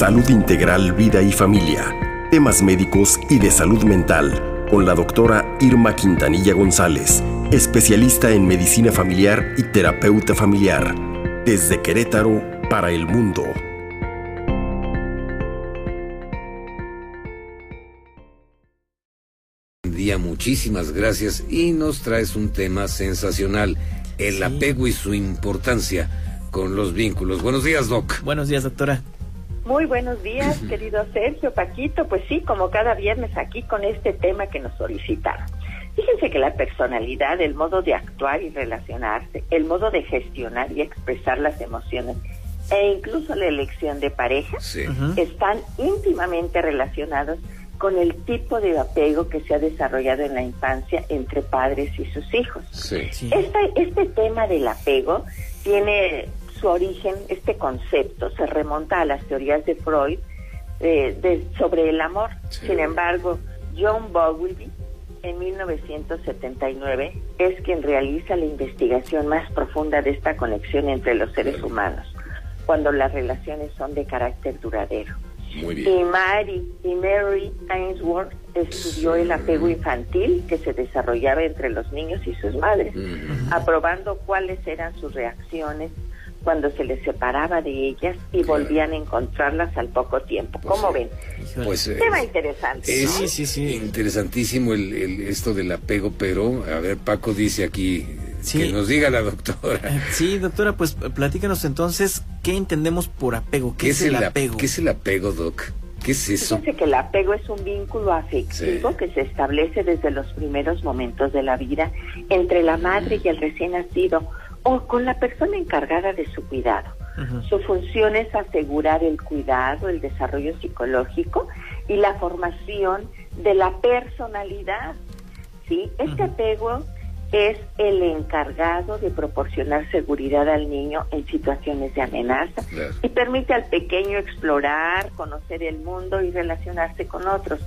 Salud Integral, Vida y Familia. Temas médicos y de salud mental con la doctora Irma Quintanilla González, especialista en medicina familiar y terapeuta familiar. Desde Querétaro para el mundo. Día, muchísimas gracias y nos traes un tema sensacional, el apego y su importancia con los vínculos. Buenos días, Doc. Buenos días, doctora. Muy buenos días, querido Sergio, Paquito. Pues sí, como cada viernes aquí con este tema que nos solicitaron. Fíjense que la personalidad, el modo de actuar y relacionarse, el modo de gestionar y expresar las emociones e incluso la elección de pareja están íntimamente relacionados con el tipo de apego que se ha desarrollado en la infancia entre padres y sus hijos. este tema del apego tiene su origen, este concepto, se remonta a las teorías de Freud eh, sobre el amor. Sin embargo, John Bowlby, en 1979, es quien realiza la investigación más profunda de esta conexión entre los seres humanos, cuando las relaciones son de carácter duradero. Y Mary, y Mary Ainsworth estudió el apego infantil que se desarrollaba entre los niños y sus madres, aprobando cuáles eran sus reacciones cuando se les separaba de ellas y volvían a encontrarlas al poco tiempo. Pues ¿Cómo ven? Pues, Tema interesante. sí, sí, sí. Interesantísimo el, esto del apego, pero a ver, Paco dice aquí que nos diga la doctora. Eh, sí, doctora, pues platícanos entonces qué entendemos por apego. ¿Qué, es, el apego? ¿Qué es el apego, doc? ¿Qué es eso? Fíjense que el apego es un vínculo afectivo que se establece desde los primeros momentos de la vida entre la madre y el recién nacido o con la persona encargada de su cuidado. Su función es asegurar el cuidado, el desarrollo psicológico y la formación de la personalidad. ¿sí? Este apego es el encargado de proporcionar seguridad al niño en situaciones de amenaza y permite al pequeño explorar, conocer el mundo y relacionarse con otros,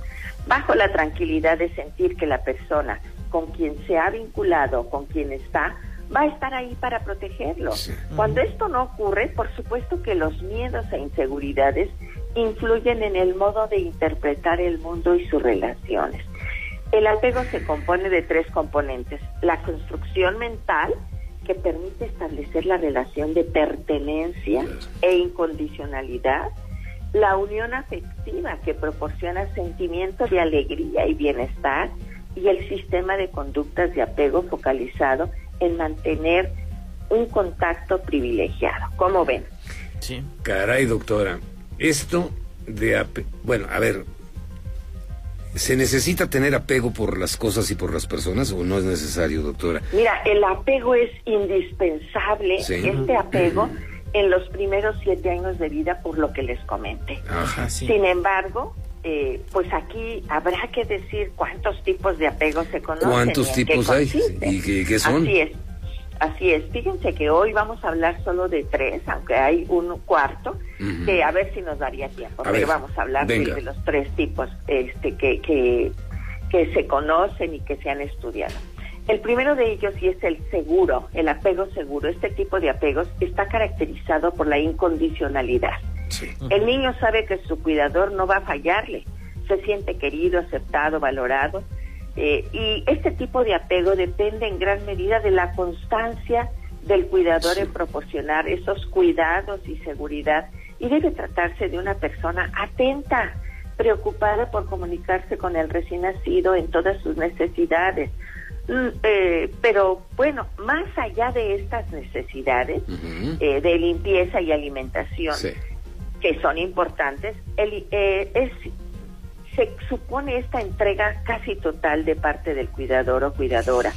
bajo la tranquilidad de sentir que la persona con quien se ha vinculado, con quien está, va a estar ahí para protegerlo. Cuando esto no ocurre, por supuesto que los miedos e inseguridades influyen en el modo de interpretar el mundo y sus relaciones. El apego se compone de tres componentes. La construcción mental, que permite establecer la relación de pertenencia e incondicionalidad. La unión afectiva, que proporciona sentimientos de alegría y bienestar. Y el sistema de conductas de apego focalizado en mantener un contacto privilegiado. ¿Cómo ven? Sí. Caray, doctora. Esto de... Bueno, a ver, ¿Se necesita tener apego por las cosas y por las personas o no es necesario, doctora? Mira, el apego es indispensable, este apego en los primeros siete años de vida, por lo que les comenté. Ajá, sí. Sin embargo, eh, pues aquí habrá que decir cuántos tipos de apego se conocen. ¿Cuántos tipos hay? ¿Y qué, son? Así es. Así es. Fíjense que hoy vamos a hablar solo de tres, aunque hay un cuarto, que a ver si nos daría tiempo. pero vamos a hablar de, los tres tipos este, que, que, que se conocen y que se han estudiado. El primero de ellos y es el seguro, el apego seguro. Este tipo de apegos está caracterizado por la incondicionalidad. El niño sabe que su cuidador no va a fallarle, se siente querido, aceptado, valorado. Eh, y este tipo de apego depende en gran medida de la constancia del cuidador en proporcionar esos cuidados y seguridad. Y debe tratarse de una persona atenta, preocupada por comunicarse con el recién nacido en todas sus necesidades. Mm, eh, pero bueno, más allá de estas necesidades eh, de limpieza y alimentación, que son importantes, el, eh, es, se supone esta entrega casi total de parte del cuidador o cuidadora,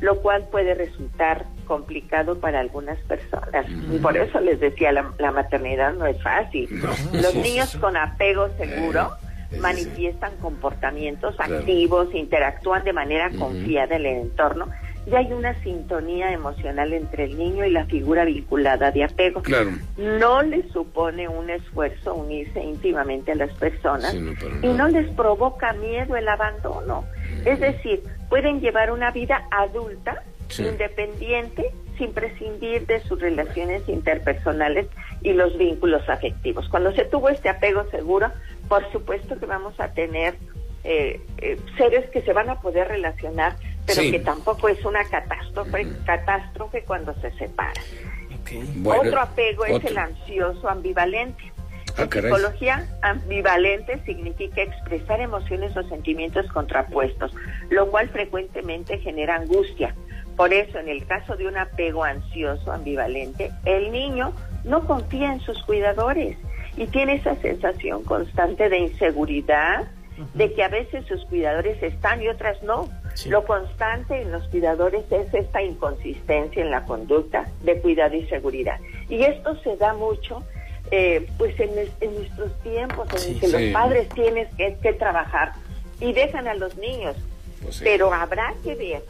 lo cual puede resultar complicado para algunas personas. Por eso les decía, la, maternidad no es fácil. Los niños con apego seguro eh, manifiestan comportamientos activos, interactúan de manera confiada en el entorno ya hay una sintonía emocional entre el niño y la figura vinculada de apego. Claro. No les supone un esfuerzo unirse íntimamente a las personas y no les provoca miedo el abandono. Es decir, pueden llevar una vida adulta, independiente sin prescindir de sus relaciones interpersonales y los vínculos afectivos. Cuando se tuvo este apego seguro, por supuesto que vamos a tener eh, eh, seres que se van a poder relacionar, pero que tampoco es una catástrofe, catástrofe cuando se separan. otro apego es el ansioso ambivalente. Ah, en psicología, ambivalente significa expresar emociones o sentimientos contrapuestos, lo cual frecuentemente genera angustia. Por eso, en el caso de un apego ansioso ambivalente, el niño no confía en sus cuidadores y tiene esa sensación constante de inseguridad, de que a veces sus cuidadores están y otras no. Lo constante en los cuidadores es esta inconsistencia en la conducta de cuidado y seguridad. Y esto se da mucho eh, pues en, nuestros tiempos en que los padres tienen que, trabajar y dejan a los niños. Pues Pero habrá que ver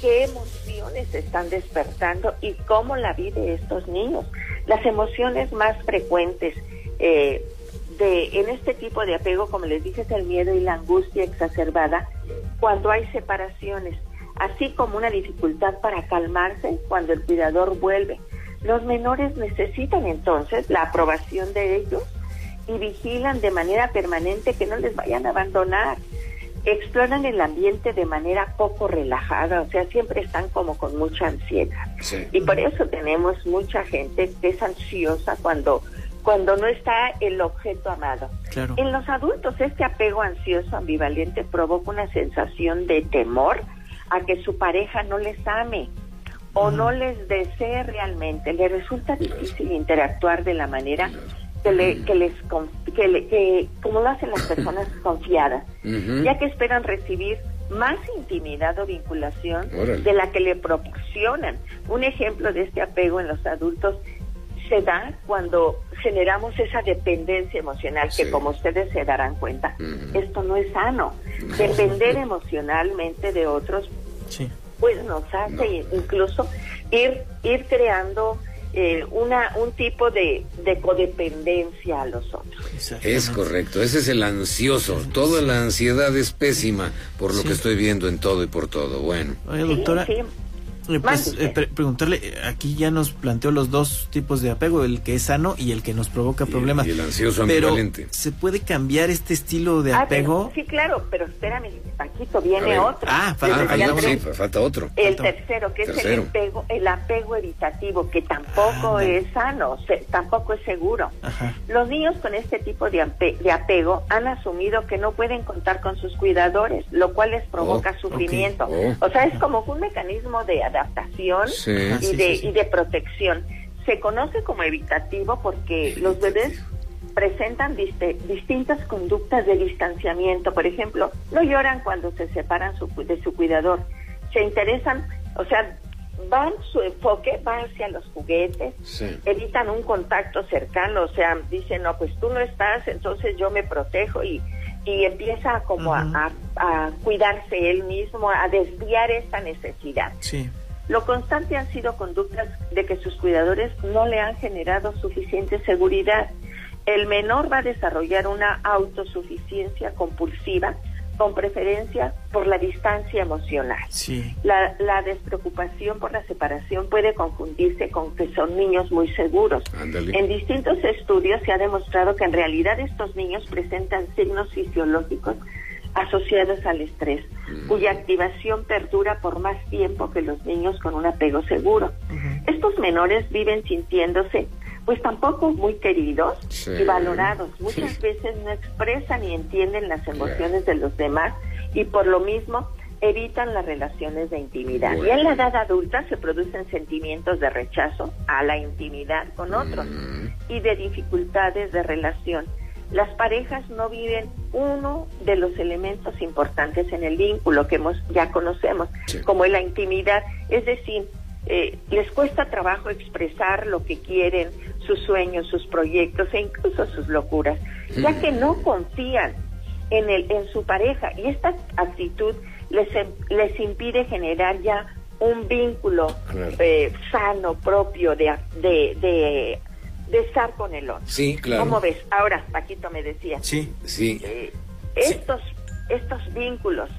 qué emociones están despertando y cómo la vive estos niños. Las emociones más frecuentes eh, de en este tipo de apego, como les dije, es el miedo y la angustia exacerbada cuando hay separaciones, así como una dificultad para calmarse cuando el cuidador vuelve los menores necesitan entonces la aprobación de ellos y vigilan de manera permanente que no les vayan a abandonar. Exploran el ambiente de manera poco relajada, o sea, siempre están como con mucha ansiedad. Y por eso tenemos mucha gente que es ansiosa cuando cuando no está el objeto amado. En los adultos este apego ansioso ambivalente provoca una sensación de temor a que su pareja no les ame o no les desee realmente, le resulta difícil interactuar de la manera que, le, que les que, que como lo hacen las personas confiadas, ya que esperan recibir más intimidad o vinculación de la que le proporcionan. Un ejemplo de este apego en los adultos se da cuando generamos esa dependencia emocional, que como ustedes se darán cuenta, esto no es sano. Depender emocionalmente de otros sí pues nos hace incluso ir, ir creando eh, una, un tipo de, de, codependencia a los otros. Es correcto, ese es el ansioso. Toda la ansiedad es pésima por lo que estoy viendo en todo y por todo. Bueno. Oye, doctora, eh, pues, eh, preguntarle, eh, aquí ya nos planteó los dos tipos de apego, el que es sano y el que nos provoca problemas. Y el ansioso ambivalente. ¿se puede cambiar este estilo de ah, apego? sí, claro, pero espérame, Paquito, viene otro. Ah, falta, ah, sí, falta otro. El tercero, que es el apego, el apego evitativo, que tampoco ah, es sano, tampoco es seguro. Los niños con este tipo de, apego han asumido que no pueden contar con sus cuidadores, lo cual les provoca oh, sufrimiento. Oh. O sea, es como un mecanismo de adaptación y, de, y de protección. Se conoce como evitativo porque los bebés presentan distintas conductas de distanciamiento. Por ejemplo, no lloran cuando se separan de su cuidador. Se interesan, o sea, van su enfoque va hacia los juguetes, evitan un contacto cercano, o sea, dicen, no, pues tú no estás, entonces yo me protejo y, y empieza como a, a, cuidarse él mismo, a desviar esta necesidad. Sí. Lo constante han sido conductas de que sus cuidadores no le han generado suficiente seguridad. El menor va a desarrollar una autosuficiencia compulsiva con preferencia por la distancia emocional. La, despreocupación por la separación puede confundirse con que son niños muy seguros. En distintos estudios se ha demostrado que en realidad estos niños presentan signos fisiológicos asociados al estrés, mm. cuya activación perdura por más tiempo que los niños con un apego seguro. Estos menores viven sintiéndose pues tampoco muy queridos y valorados. Muchas veces no expresan ni entienden las emociones de los demás y por lo mismo evitan las relaciones de intimidad. Y en la edad adulta se producen sentimientos de rechazo a la intimidad con otros mm. y de dificultades de relación las parejas no viven uno de los elementos importantes en el vínculo que hemos, ya conocemos, como la intimidad, es decir, eh, les cuesta trabajo expresar lo que quieren, sus sueños, sus proyectos e incluso sus locuras, ya que no confían en, el, en su pareja. Y esta actitud les, les impide generar ya un vínculo eh, sano, propio de, de de estar con el otro. Sí, claro. ¿Cómo ves? Ahora, Paquito me decía. Sí, sí. Eh, estos, estos vínculos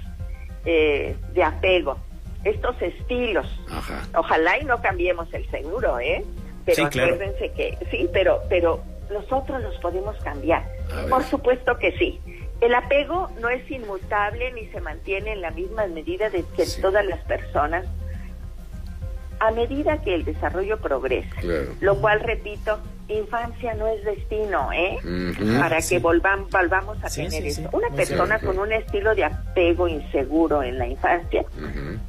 eh, de apego estos estilos. Ojalá y no cambiemos el seguro, ¿eh? Pero acuérdense que sí, pero pero nosotros los podemos cambiar. Por supuesto que sí. El apego no es inmutable ni se mantiene en la misma medida de que todas las personas. A medida que el desarrollo progresa, lo cual, repito, infancia no es destino, ¿eh? Para que volvamos, volvamos a tener eso. Una persona con un estilo de apego inseguro en la infancia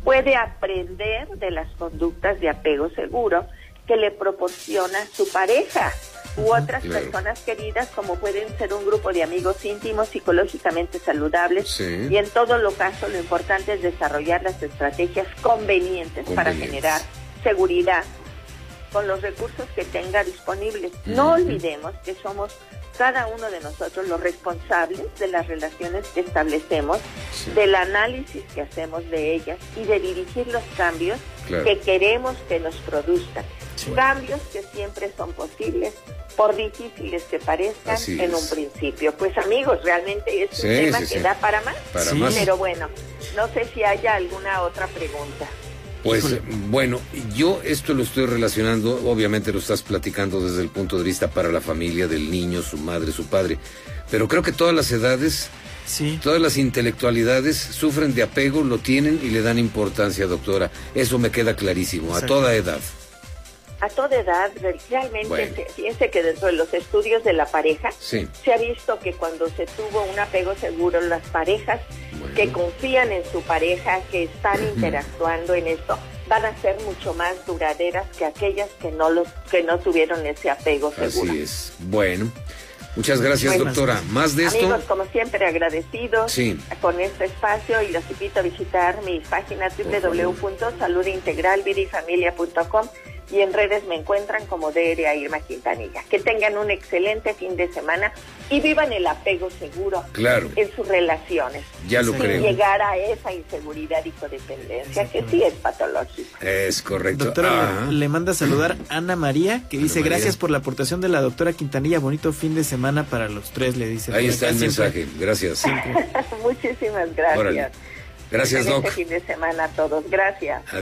puede aprender de las conductas de apego seguro que le proporciona su pareja u otras personas queridas como pueden ser un grupo de amigos íntimos psicológicamente saludables y en todo lo caso lo importante es desarrollar las estrategias convenientes, para generar seguridad con los recursos que tenga disponibles. No olvidemos que somos cada uno de nosotros los responsables de las relaciones que establecemos, del análisis que hacemos de ellas y de dirigir los cambios que queremos que nos produzcan. Cambios que siempre son posibles, por difíciles que parezcan en un principio. Pues amigos, realmente es un tema que da para más. Pero bueno, no sé si haya alguna otra pregunta. Pues bueno, yo esto lo estoy relacionando, obviamente lo estás platicando desde el punto de vista para la familia del niño, su madre, su padre, pero creo que todas las edades, sí. todas las intelectualidades sufren de apego, lo tienen y le dan importancia, doctora. Eso me queda clarísimo, a toda edad a toda edad, realmente, fíjense que dentro de los estudios de la pareja, se ha visto que cuando se tuvo un apego seguro, las parejas que confían en su pareja, que están interactuando en esto, van a ser mucho más duraderas que aquellas que no los que no tuvieron ese apego seguro. Así es. Bueno, Muchas gracias, doctora. Más de esto. Amigos, como siempre, agradecidos con este espacio y los invito a visitar mi página www.saludintegralvidifamilia.com y en redes me encuentran como DRA Irma Quintanilla. Que tengan un excelente fin de semana y vivan el apego seguro en sus relaciones. Ya lo sin llegar a esa inseguridad y codependencia que sí es patológica. Es correcto. Doctora, le manda a saludar Ana María, que dice gracias por la aportación de la doctora Quintanilla. Bonito fin de semana para los tres, le dice. Ahí está el mensaje. Gracias. Muchísimas gracias. Gracias, Doc. fin de semana a todos. Gracias.